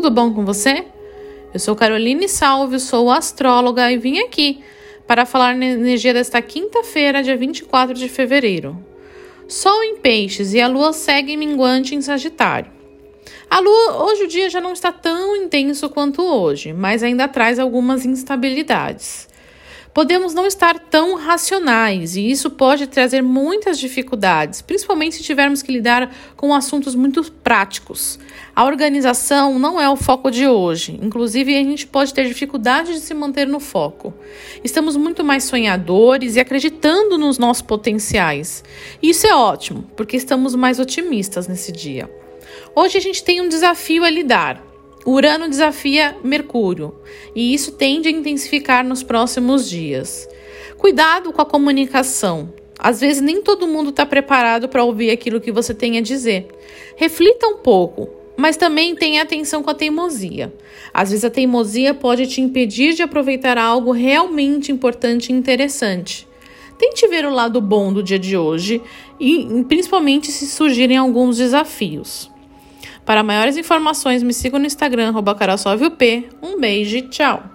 tudo bom com você? Eu sou Caroline Salve, sou astróloga e vim aqui para falar na energia desta quinta-feira, dia 24 de fevereiro. Sol em Peixes e a Lua segue minguante em Sagitário. A Lua, hoje o dia já não está tão intenso quanto hoje, mas ainda traz algumas instabilidades podemos não estar tão racionais e isso pode trazer muitas dificuldades, principalmente se tivermos que lidar com assuntos muito práticos. A organização não é o foco de hoje, inclusive a gente pode ter dificuldade de se manter no foco. Estamos muito mais sonhadores e acreditando nos nossos potenciais. Isso é ótimo, porque estamos mais otimistas nesse dia. Hoje a gente tem um desafio a lidar Urano desafia Mercúrio e isso tende a intensificar nos próximos dias. Cuidado com a comunicação. Às vezes nem todo mundo está preparado para ouvir aquilo que você tem a dizer. Reflita um pouco, mas também tenha atenção com a teimosia. Às vezes a teimosia pode te impedir de aproveitar algo realmente importante e interessante. Tente ver o lado bom do dia de hoje e principalmente se surgirem alguns desafios. Para maiores informações, me siga no Instagram, arroba Um beijo e tchau!